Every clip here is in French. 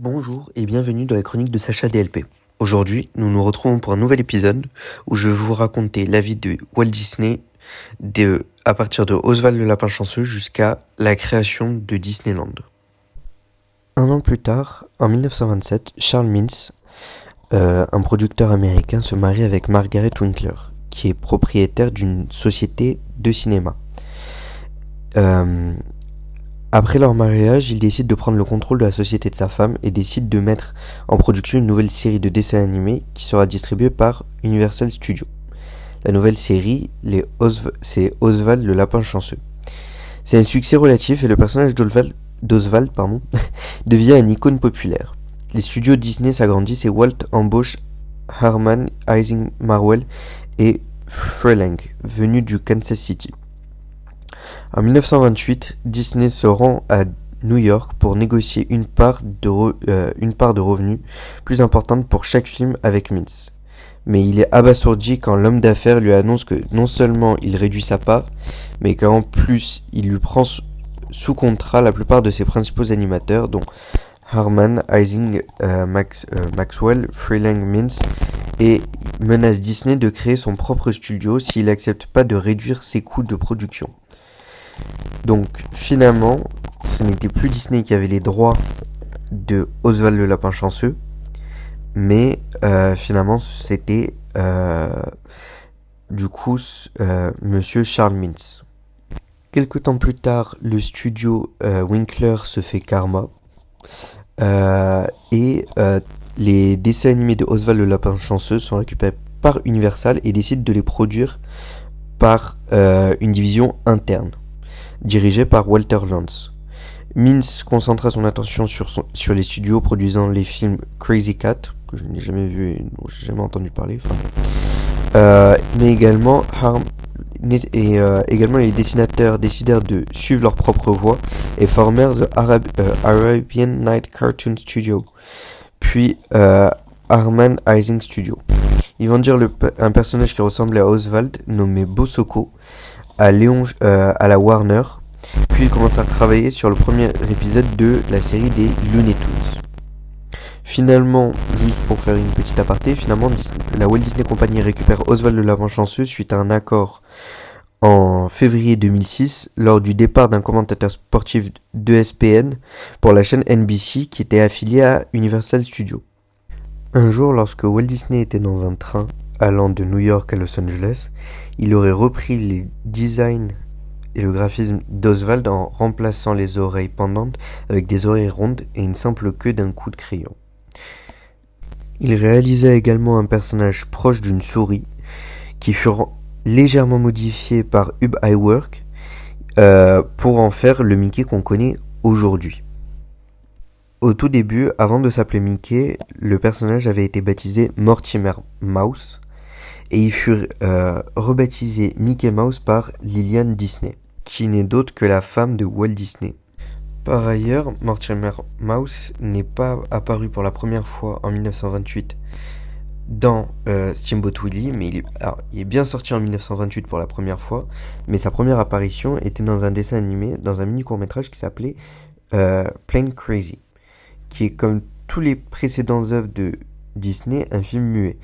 Bonjour et bienvenue dans la chronique de Sacha DLP. Aujourd'hui, nous nous retrouvons pour un nouvel épisode où je vais vous raconter la vie de Walt Disney de, à partir de Oswald le Lapin Chanceux jusqu'à la création de Disneyland. Un an plus tard, en 1927, Charles Mintz, euh, un producteur américain, se marie avec Margaret Winkler, qui est propriétaire d'une société de cinéma. Euh, après leur mariage, il décide de prendre le contrôle de la société de sa femme et décide de mettre en production une nouvelle série de dessins animés qui sera distribuée par Universal Studios. La nouvelle série, c'est Oswald le lapin chanceux. C'est un succès relatif et le personnage d'Oswald devient une icône populaire. Les studios Disney s'agrandissent et Walt embauche Herman Ising Marwell et Freeling, venus du Kansas City. En 1928, Disney se rend à New York pour négocier une part de, euh, revenus plus importante pour chaque film avec Mintz. Mais il est abasourdi quand l'homme d'affaires lui annonce que non seulement il réduit sa part, mais qu'en plus il lui prend sous contrat la plupart de ses principaux animateurs, dont Harman, Ising, euh, euh, Maxwell, Freeling Mintz, et menace Disney de créer son propre studio s'il n'accepte pas de réduire ses coûts de production. Donc finalement, ce n'était plus Disney qui avait les droits de Oswald le Lapin Chanceux, mais euh, finalement c'était euh, du coup euh, Monsieur Charles Mintz. Quelque temps plus tard, le studio Winkler se fait Karma et les dessins animés de Oswald le Lapin Chanceux sont récupérés par Universal et décident de les produire par une division interne dirigé par Walter Lantz. Mintz concentra son attention sur, sur les studios produisant les films Crazy Cat, que je n'ai jamais vu et dont j'ai jamais entendu parler, euh, mais également et euh, également les dessinateurs décidèrent de suivre leur propre voie et formèrent The euh, Arabian Night Cartoon Studio, puis Arman Ising Studio. Ils vendirent le, un personnage qui ressemblait à Oswald, nommé Bosoko, à, Léon, euh, à la Warner, puis il commence à travailler sur le premier épisode de la série des Looney Tunes. Finalement, juste pour faire une petite aparté, finalement la Walt Disney Company récupère Oswald le Lapin Chanceux suite à un accord en février 2006 lors du départ d'un commentateur sportif de SPN pour la chaîne NBC qui était affiliée à Universal Studios. Un jour, lorsque Walt Disney était dans un train allant de New York à Los Angeles, il aurait repris les designs et le graphisme d'Oswald en remplaçant les oreilles pendantes avec des oreilles rondes et une simple queue d'un coup de crayon. Il réalisa également un personnage proche d'une souris qui fut légèrement modifié par Hub Iwerk euh, pour en faire le Mickey qu'on connaît aujourd'hui. Au tout début, avant de s'appeler Mickey, le personnage avait été baptisé Mortimer Mouse et il fut euh, rebaptisé Mickey Mouse par Lillian Disney, qui n'est d'autre que la femme de Walt Disney. Par ailleurs, Mortimer Mouse n'est pas apparu pour la première fois en 1928 dans euh, Steamboat Willie, mais il est, il est bien sorti en 1928 pour la première fois, mais sa première apparition était dans un dessin animé, dans un mini court métrage qui s'appelait euh, Plain Crazy, qui est comme tous les précédents œuvres de Disney, un film muet.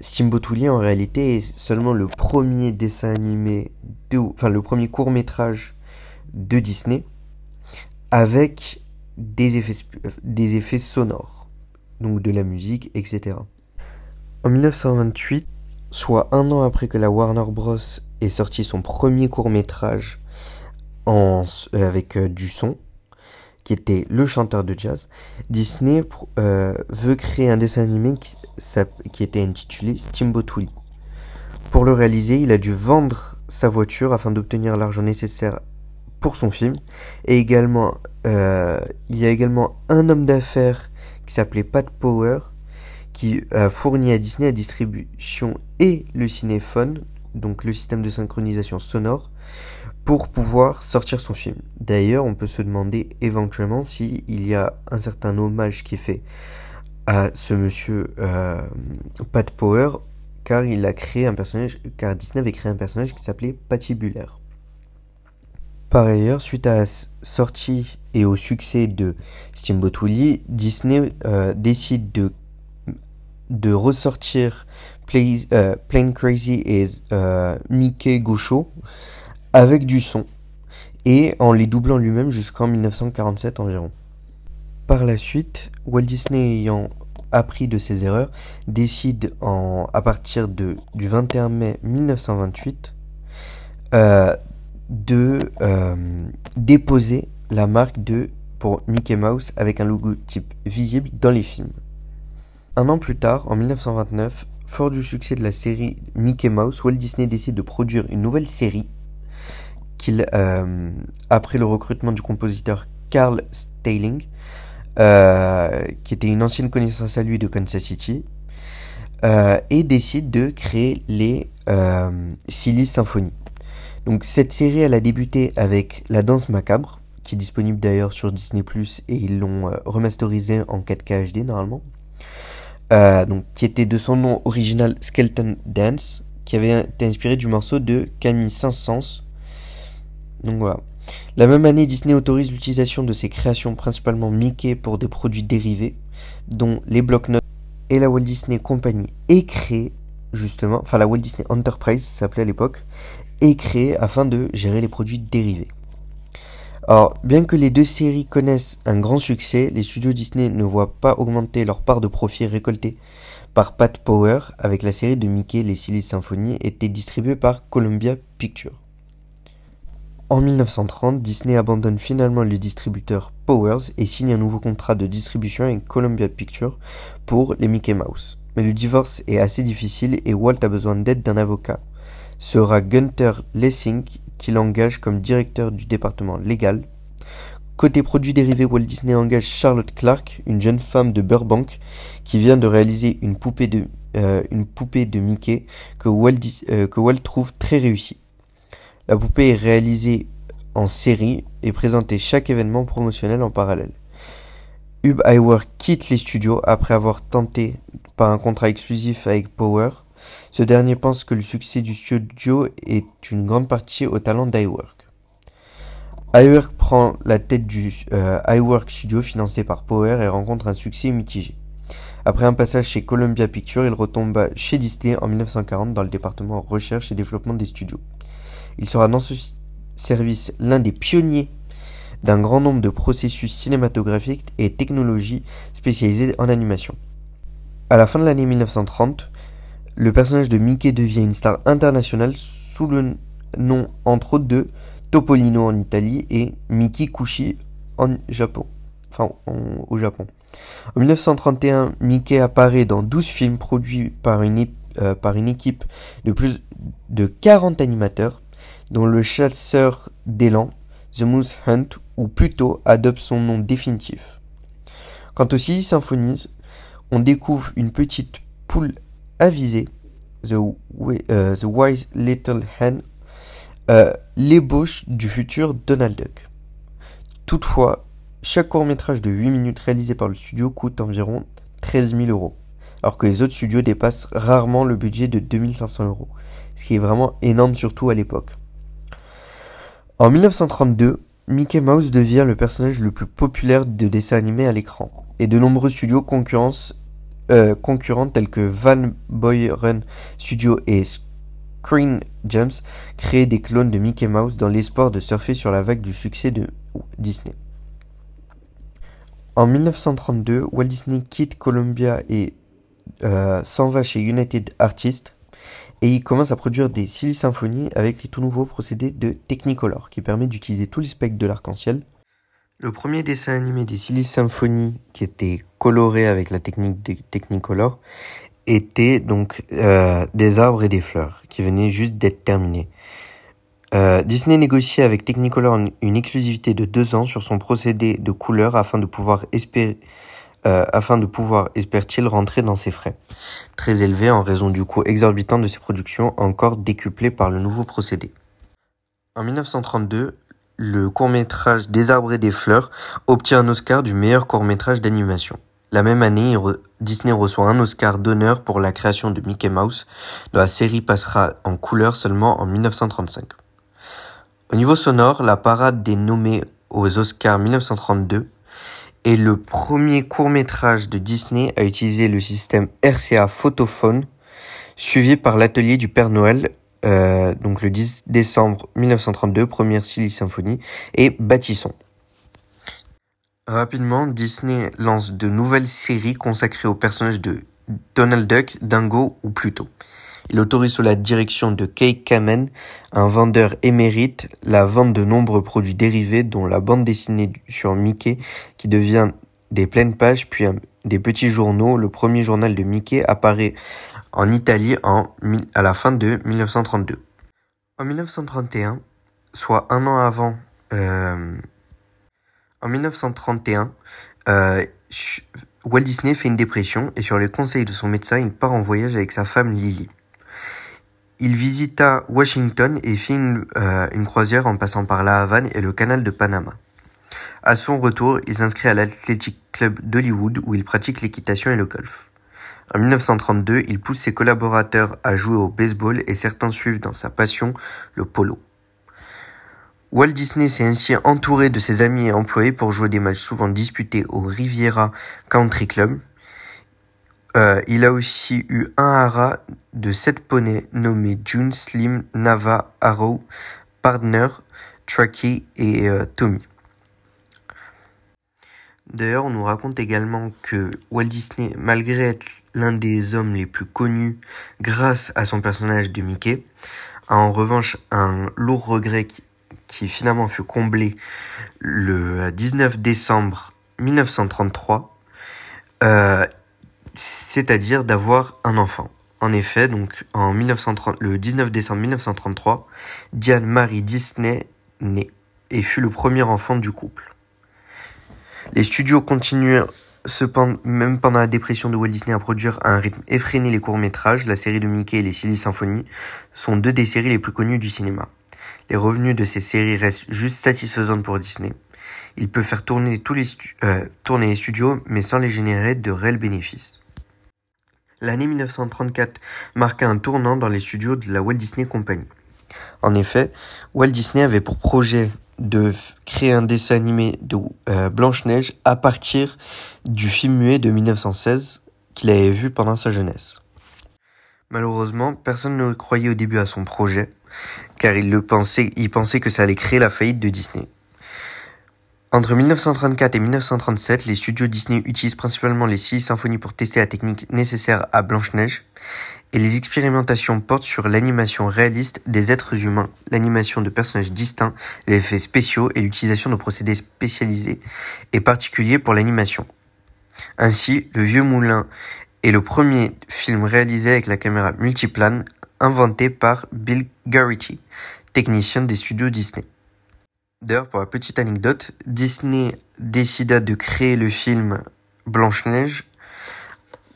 Steamboat Willie en réalité est seulement le premier dessin animé, de, enfin le premier court métrage de Disney avec des effets, des effets sonores, donc de la musique, etc. En 1928, soit un an après que la Warner Bros. ait sorti son premier court métrage en, euh, avec euh, du son, qui était le chanteur de jazz, Disney euh, veut créer un dessin animé qui, était intitulé Steamboat. Pour le réaliser, il a dû vendre sa voiture afin d'obtenir l'argent nécessaire pour son film. Et également, euh, il y a également un homme d'affaires qui s'appelait Pat Power qui a fourni à Disney la distribution et le cinéphone, donc le système de synchronisation sonore, pour pouvoir sortir son film. D'ailleurs, on peut se demander éventuellement s'il y a un certain hommage qui est fait à ce monsieur euh, Pat Power, car il a créé un personnage, car Disney avait créé un personnage qui s'appelait Patibulaire. Par ailleurs, suite à la sortie et au succès de Steamboat Willie, Disney euh, décide de, de ressortir euh, Plain Crazy et Mickey Gaucho avec du son et en les doublant lui-même jusqu'en 1947 environ. Par la suite, Walt Disney ayant appris de ses erreurs, décide en, à partir de, du 21 mai 1928 euh, de euh, déposer la marque de pour Mickey Mouse avec un logotype visible dans les films. Un an plus tard, en 1929, fort du succès de la série Mickey Mouse, Walt Disney décide de produire une nouvelle série qu'il, euh, après le recrutement du compositeur Carl Staling, euh, qui était une ancienne connaissance à lui de Kansas City, euh, et décide de créer les Silly Symphony. Donc cette série, a débuté avec La Danse Macabre, qui est disponible d'ailleurs sur Disney ⁇ et ils l'ont remasterisé en 4K HD normalement. Donc, qui était de son nom original Skeleton Dance, qui avait été inspiré du morceau de Camille Saint-Saëns. Donc voilà. La même année, Disney autorise l'utilisation de ses créations, principalement Mickey, pour des produits dérivés, dont les blocs-notes et la Walt Disney Company est créée, justement, enfin la Walt Disney Enterprise s'appelait à l'époque, est créée afin de gérer les produits dérivés. Alors, bien que les deux séries connaissent un grand succès, les studios Disney ne voient pas augmenter leur part de profit récoltée par Pat Power avec la série de Mickey Les Silly Symphony était distribuée par Columbia Pictures. En 1930, Disney abandonne finalement le distributeur Powers et signe un nouveau contrat de distribution avec Columbia Pictures pour les Mickey Mouse. Mais le divorce est assez difficile et Walt a besoin d'aide d'un avocat. Sera Gunther Lessing qui l'engage comme directeur du département légal. Côté produits dérivés, Walt Disney engage Charlotte Clark, une jeune femme de Burbank, qui vient de réaliser une poupée de, euh, Mickey que Walt, euh, que Walt trouve très réussie. La poupée est réalisée en série et présentée chaque événement promotionnel en parallèle. Hub Iwerk quitte les studios après avoir tenté par un contrat exclusif avec Power ce dernier pense que le succès du studio est une grande partie au talent d'iWork. iWork prend la tête du euh, iWork Studio financé par Power et rencontre un succès mitigé. Après un passage chez Columbia Pictures, il retomba chez Disney en 1940 dans le département recherche et développement des studios. Il sera dans ce service l'un des pionniers d'un grand nombre de processus cinématographiques et technologies spécialisées en animation. À la fin de l'année 1930, le personnage de Mickey devient une star internationale sous le nom entre autres de Topolino en Italie et Mickey Kushi au Japon. En 1931, Mickey apparaît dans 12 films produits par une, euh, par une équipe de plus de 40 animateurs, dont le chasseur d'élan, The Moose Hunt, ou plutôt adopte son nom définitif. Quant aux six symphonies, on découvre une petite poule avisé, The, uh, The Wise Little Hen, uh, l'ébauche du futur Donald Duck. Toutefois, chaque court-métrage de 8 minutes réalisé par le studio coûte environ 13 000 euros, alors que les autres studios dépassent rarement le budget de 2500 euros, ce qui est vraiment énorme surtout à l'époque. En 1932, Mickey Mouse devient le personnage le plus populaire de dessin animé à l'écran, et de nombreux studios euh, concurrents tels que Van Run Studio et Screen Gems créent des clones de Mickey Mouse dans l'espoir de surfer sur la vague du succès de Disney. En 1932, Walt Disney quitte Columbia et euh, s'en va chez United Artists et il commence à produire des Silly Symphony avec les tout nouveaux procédés de Technicolor qui permet d'utiliser tous les spectres de l'arc-en-ciel le premier dessin animé des Silly Symphony qui était coloré avec la technique de Technicolor était donc euh, des arbres et des fleurs qui venaient juste d'être terminés. Euh, Disney négociait avec Technicolor une exclusivité de deux ans sur son procédé de couleur afin de pouvoir espérer afin de pouvoir, espère-t-il, rentrer dans ses frais, très élevés en raison du coût exorbitant de ses productions, encore décuplé par le nouveau procédé. En 1932, le court-métrage et des fleurs obtient un Oscar du meilleur court-métrage d'animation. La même année, Disney reçoit un Oscar d'honneur pour la création de Mickey Mouse, dont la série passera en couleur seulement en 1935. Au niveau sonore, la parade des nommés aux Oscars 1932 est le premier court-métrage de Disney à utiliser le système RCA Photophone, suivi par l'atelier du Père Noël, euh, donc le 10 décembre 1932, première Silly Symphonie, et Bâtisson. Rapidement, Disney lance de nouvelles séries consacrées aux personnages de Donald Duck, Dingo ou Pluto. Il autorise sous la direction de Kay Kamen, un vendeur émérite, la vente de nombreux produits dérivés dont la bande dessinée sur Mickey qui devient des pleines pages puis des petits journaux. Le premier journal de Mickey apparaît en Italie en, à la fin de 1932. En 1931, soit un an avant, euh, en 1931, euh, Walt Disney fait une dépression et sur les conseils de son médecin, il part en voyage avec sa femme Lily. Il visita Washington et fit euh, une, croisière en passant par la Havane et le canal de Panama. À son retour, il s'inscrit à l'Athletic Club d'Hollywood où il pratique l'équitation et le golf. En 1932, il pousse ses collaborateurs à jouer au baseball et certains suivent dans sa passion le polo. Walt Disney s'est ainsi entouré de ses amis et employés pour jouer des matchs souvent disputés au Riviera Country Club, euh, il a aussi eu un haras de sept poneys nommés June, Slim, Nava, Arrow, Partner, Truckee et euh, Tommy. D'ailleurs, on nous raconte également que Walt Disney, malgré être l'un des hommes les plus connus grâce à son personnage de Mickey, a en revanche un lourd regret qui, qui finalement fut comblé le 19 décembre 1933. Euh, c'est-à-dire d'avoir un enfant. En effet, donc en 1930, le 19 décembre 1933, Diane Marie Disney naît et fut le premier enfant du couple. Les studios continuèrent cependant, même pendant la dépression de Walt Disney, à produire à un rythme effréné les courts-métrages. La série de Mickey et les Silly Symphony sont deux des séries les plus connues du cinéma. Les revenus de ces séries restent juste satisfaisants pour Disney. Il peut faire tourner tous les, euh, tourner les studios, mais sans les générer de réels bénéfices. L'année 1934 marqua un tournant dans les studios de la Walt Disney Company. En effet, Walt Disney avait pour projet de créer un dessin animé de euh, Blanche-Neige à partir du film muet de 1916 qu'il avait vu pendant sa jeunesse. Malheureusement, personne ne croyait au début à son projet, car il, pensait que ça allait créer la faillite de Disney. Entre 1934 et 1937, les studios Disney utilisent principalement les six symphonies pour tester la technique nécessaire à Blanche-Neige, et les expérimentations portent sur l'animation réaliste des êtres humains, l'animation de personnages distincts, les effets spéciaux et l'utilisation de procédés spécialisés et particuliers pour l'animation. Ainsi, Le Vieux Moulin est le premier film réalisé avec la caméra multiplane inventé par Bill Garrity, technicien des studios Disney. D'ailleurs, pour la petite anecdote, Disney décida de créer le film Blanche-Neige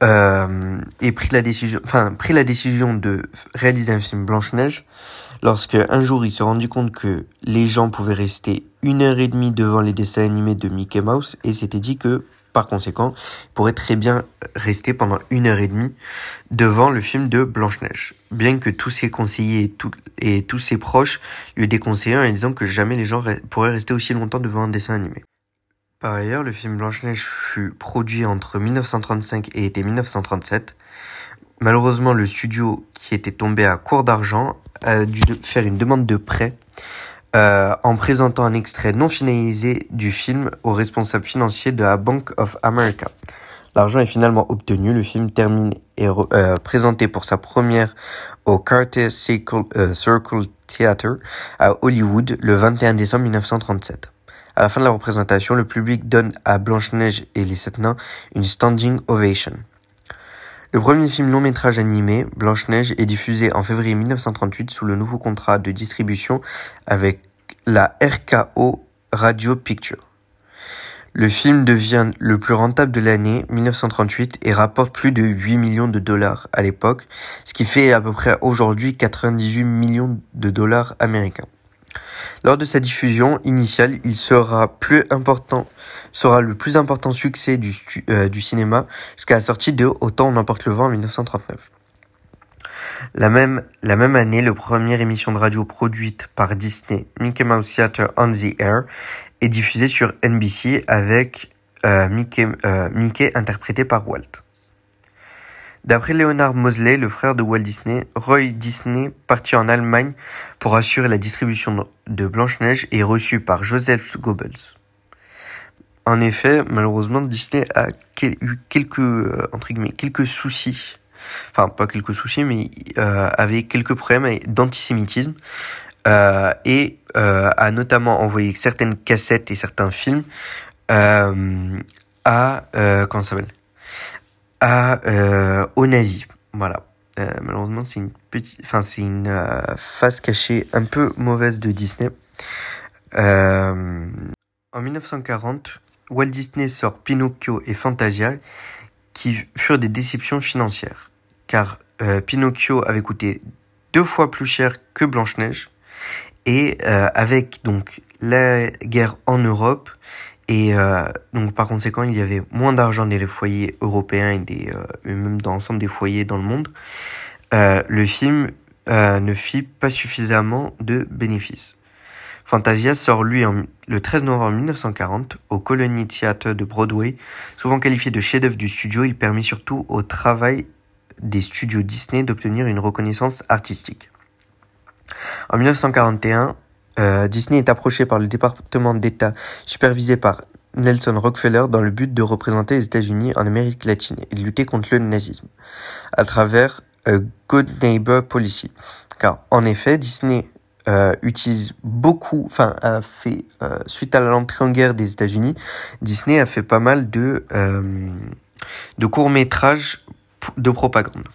euh, et prit la décision, enfin, prit la décision de réaliser un film Blanche-Neige lorsque un jour il se rendit compte que les gens pouvaient rester une heure et demie devant les dessins animés de Mickey Mouse et s'était dit que par conséquent, il pourrait très bien rester pendant une heure et demie devant le film de Blanche-Neige. Bien que tous ses conseillers et, tous ses proches lui déconseillent en disant que jamais les gens pourraient rester aussi longtemps devant un dessin animé. Par ailleurs, le film Blanche-Neige fut produit entre 1935 et été 1937. Malheureusement, le studio qui était tombé à court d'argent a dû faire une demande de prêt euh, en présentant un extrait non finalisé du film au responsable financier de la Bank of America. L'argent est finalement obtenu, le film termine et euh, présenté pour sa première au Carter Circle, euh, Circle Theatre à Hollywood le 21 décembre 1937. À la fin de la représentation, le public donne à Blanche-Neige et les Sept Nains une standing ovation. Le premier film long métrage animé, Blanche-Neige, est diffusé en février 1938 sous le nouveau contrat de distribution avec la RKO Radio Pictures. Le film devient le plus rentable de l'année 1938 et rapporte plus de 8 millions de dollars à l'époque, ce qui fait à peu près aujourd'hui 98 millions de dollars américains. Lors de sa diffusion initiale, il sera plus important, sera le plus important succès du, euh, du cinéma jusqu'à la sortie de Autant on emporte le vent en 1939. La même, année, la première émission de radio produite par Disney, Mickey Mouse Theater on the Air, est diffusée sur NBC avec euh, Mickey, euh, Mickey interprété par Walt. D'après Leonard Mosley, le frère de Walt Disney, Roy Disney partit en Allemagne pour assurer la distribution de Blanche-Neige et reçu par Joseph Goebbels. En effet, malheureusement, Disney a eu quelques, euh, entre guillemets, quelques soucis. Enfin, pas quelques soucis, mais euh, avait quelques problèmes d'antisémitisme. Euh, et a notamment envoyé certaines cassettes et certains films à comment ça s'appelle? À aux nazis. Voilà. Malheureusement, c'est une petite, enfin c'est une face cachée un peu mauvaise de Disney. En 1940, Walt Disney sort Pinocchio et Fantasia, qui furent des déceptions financières, car euh, Pinocchio avait coûté deux fois plus cher que Blanche-Neige, et euh, avec donc la guerre en Europe, et euh, donc par conséquent il y avait moins d'argent dans les foyers européens et, des, euh, et même dans l'ensemble des foyers dans le monde, euh, le film euh, ne fit pas suffisamment de bénéfices. Fantasia sort lui le 13 novembre 1940 au Colony Theatre de Broadway. Souvent qualifié de chef-d'œuvre du studio, il permet surtout au travail des studios Disney d'obtenir une reconnaissance artistique. En 1941, euh, Disney est approché par le département d'État supervisé par Nelson Rockefeller dans le but de représenter les États-Unis en Amérique latine et de lutter contre le nazisme à travers a Good Neighbor Policy. Car en effet, Disney euh, utilise beaucoup, enfin euh, suite à l'entrée en guerre des États-Unis, Disney a fait pas mal de euh, de courts métrages de propagande.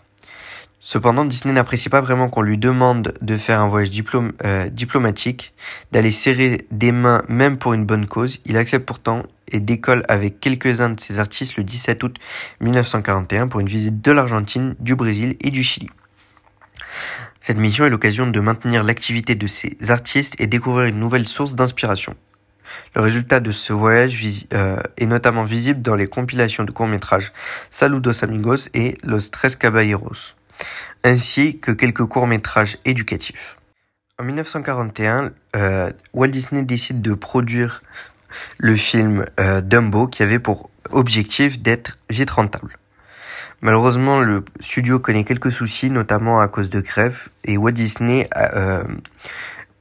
Cependant, Disney n'apprécie pas vraiment qu'on lui demande de faire un voyage diplomatique, d'aller serrer des mains même pour une bonne cause. Il accepte pourtant et décolle avec quelques-uns de ses artistes le 17 août 1941 pour une visite de l'Argentine, du Brésil et du Chili. Cette mission est l'occasion de maintenir l'activité de ces artistes et découvrir une nouvelle source d'inspiration. Le résultat de ce voyage euh, est notamment visible dans les compilations de courts-métrages Saludos Amigos et Los Tres Caballeros ainsi que quelques courts-métrages éducatifs. En 1941, euh, Walt Disney décide de produire le film euh, Dumbo qui avait pour objectif d'être vite rentable. Malheureusement, le studio connaît quelques soucis, notamment à cause de grève, et Walt Disney euh,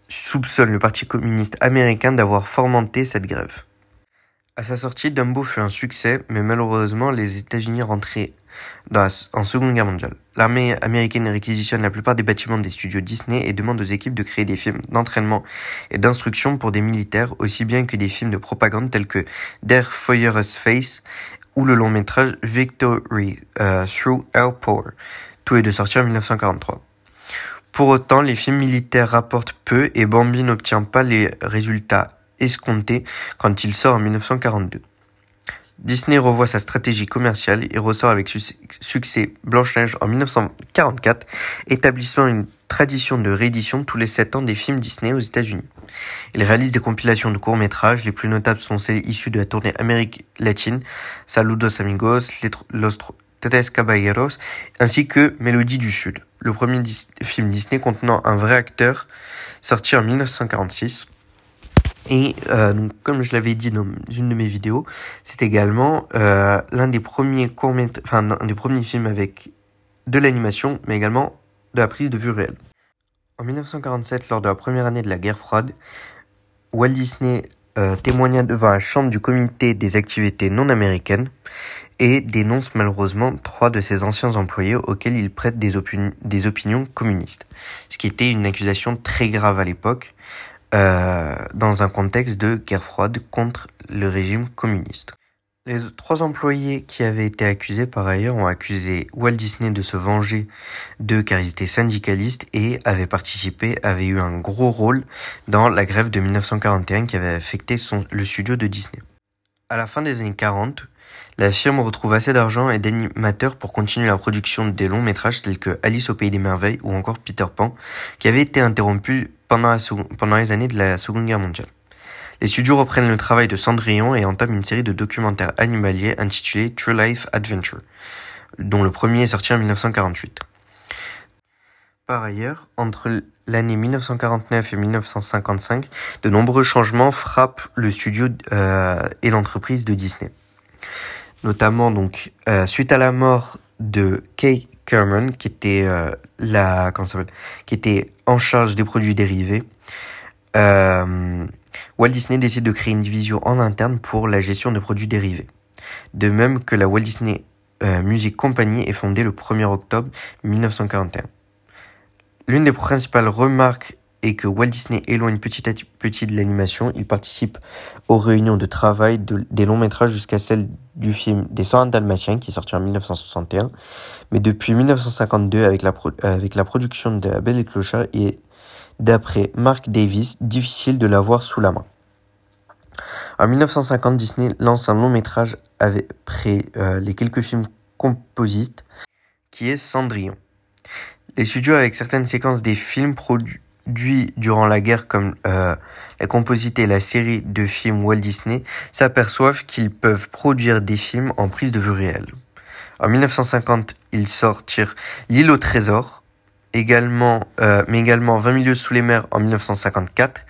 soupçonne le Parti communiste américain d'avoir fomenté cette grève. À sa sortie, Dumbo fut un succès, mais malheureusement, les États-Unis rentraient dans en Seconde Guerre mondiale. L'armée américaine réquisitionne la plupart des bâtiments des studios Disney et demande aux équipes de créer des films d'entraînement et d'instruction pour des militaires, aussi bien que des films de propagande tels que Der Feuer's Face ou le long métrage Victory uh, Through Air Power, tout est de sortir en 1943. Pour autant, les films militaires rapportent peu et Bambi n'obtient pas les résultats escomptés quand il sort en 1942. Disney revoit sa stratégie commerciale et ressort avec su succès Blanche-Neige en 1944, établissant une tradition de réédition tous les 7 ans des films Disney aux États-Unis. Il réalise des compilations de courts-métrages, les plus notables sont celles issues de la tournée Amérique latine, Saludos Amigos, Los Tres Caballeros, ainsi que Mélodie du Sud, le premier film Disney contenant un vrai acteur, sorti en 1946. Et euh, donc, comme je l'avais dit dans une de mes vidéos, c'est également euh, l'un des premiers enfin des premiers films avec de l'animation, mais également de la prise de vue réelle. En 1947, lors de la première année de la guerre froide, Walt Disney euh, témoigna devant la chambre du comité des activités non américaines et dénonce malheureusement trois de ses anciens employés auxquels il prête des, opini des opinions communistes, ce qui était une accusation très grave à l'époque, dans un contexte de guerre froide contre le régime communiste. Les trois employés qui avaient été accusés par ailleurs ont accusé Walt Disney de se venger d'eux car ils étaient syndicalistes et avaient participé, avaient eu un gros rôle dans la grève de 1941 qui avait affecté le studio de Disney. À la fin des années 40, la firme retrouve assez d'argent et d'animateurs pour continuer la production des longs métrages tels que Alice au Pays des Merveilles ou encore Peter Pan, qui avait été interrompu pendant, les années de la Seconde Guerre mondiale. Les studios reprennent le travail de Cendrillon et entament une série de documentaires animaliers intitulés True Life Adventure, dont le premier est sorti en 1948. Par ailleurs, entre l'année 1949 et 1955, de nombreux changements frappent le studio euh, et l'entreprise de Disney. Notamment donc euh, suite à la mort de Kay Kerman, qui était euh, en charge des produits dérivés. Walt Disney décide de créer une division en interne pour la gestion de produits dérivés. De même que la Walt Disney Music Company est fondée le 1er octobre 1941. L'une des principales remarques est que Walt Disney éloigne petit à petit de l'animation. Il participe aux réunions de travail des longs métrages jusqu'à celle du film Des 101 Dalmatiens qui est sorti en 1961. Mais depuis 1952, avec la, avec la production de La Belle et Clochard, et d'après Mark Davis, difficile de l'avoir sous la main. En 1950, Disney lance un long métrage après euh, les quelques films composites qui est Cendrillon. Les studios avec certaines séquences des films produits durant la guerre comme euh, la composite et la série de films Walt Disney s'aperçoivent qu'ils peuvent produire des films en prise de vue réelle. En 1950, ils sortirent L'île au trésor, également, euh, mais également 20 milieux sous les mers en 1954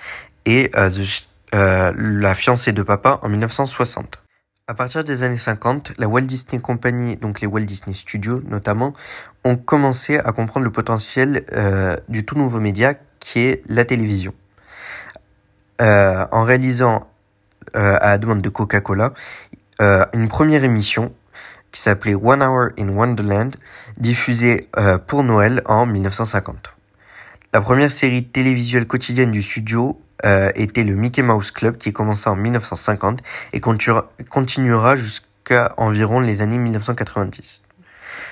et euh, euh, La fiancée de papa en 1960. À partir des années 50, la Walt Disney Company, donc les Walt Disney Studios notamment, ont commencé à comprendre le potentiel euh, du tout nouveau média qui est la télévision. Euh, en réalisant, euh, à la demande de Coca-Cola, une première émission qui s'appelait One Hour in Wonderland, diffusée pour Noël en 1950. La première série télévisuelle quotidienne du studio euh, était le Mickey Mouse Club qui commença en 1950 et continuera jusqu'à environ les années 1990.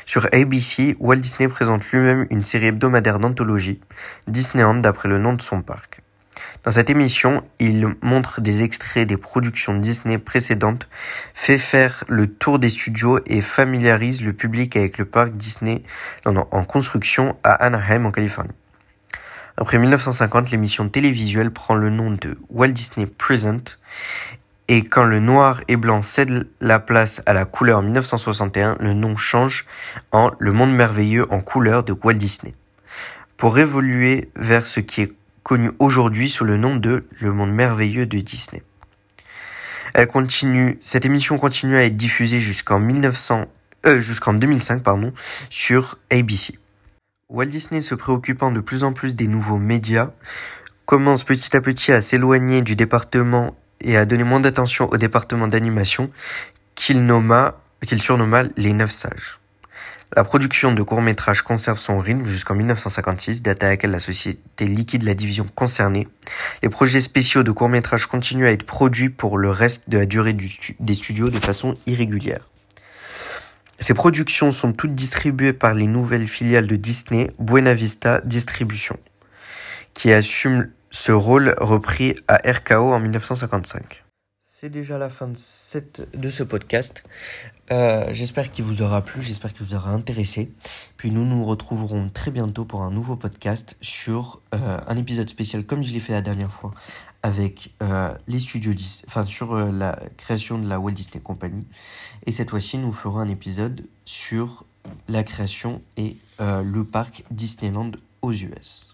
Sur ABC, Walt Disney présente lui-même une série hebdomadaire d'anthologie, Disneyland d'après le nom de son parc. Dans cette émission, il montre des extraits des productions Disney précédentes, fait faire le tour des studios et familiarise le public avec le parc Disney en construction à Anaheim en Californie. Après 1950, l'émission télévisuelle prend le nom de Walt Disney Present et quand le noir et blanc cède la place à la couleur en 1961, le nom change en Le Monde Merveilleux en couleur de Walt Disney. Pour évoluer vers ce qui est connu aujourd'hui sous le nom de Le Monde Merveilleux de Disney. Elle continue, cette émission continue à être diffusée jusqu'en 1900, euh, jusqu'en 2005, pardon, sur ABC. Walt Disney se préoccupant de plus en plus des nouveaux médias, commence petit à petit à s'éloigner du département et à donner moins d'attention au département d'animation qu'il surnomma les Neuf Sages. La production de courts-métrages conserve son rythme jusqu'en 1956, date à laquelle la société liquide la division concernée. Les projets spéciaux de courts-métrages continuent à être produits pour le reste de la durée des studios de façon irrégulière. Ces productions sont toutes distribuées par les nouvelles filiales de Disney, Buena Vista Distribution, qui assume ce rôle repris à RKO en 1955. C'est déjà la fin de, de ce podcast. Euh, j'espère qu'il vous aura plu, j'espère qu'il vous aura intéressé. Puis nous nous retrouverons très bientôt pour un nouveau podcast sur euh, un épisode spécial comme je l'ai fait la dernière fois avec euh, les studios Disney, enfin sur la création de la Walt Disney Company. Et cette fois-ci, nous ferons un épisode sur la création et le parc Disneyland aux US.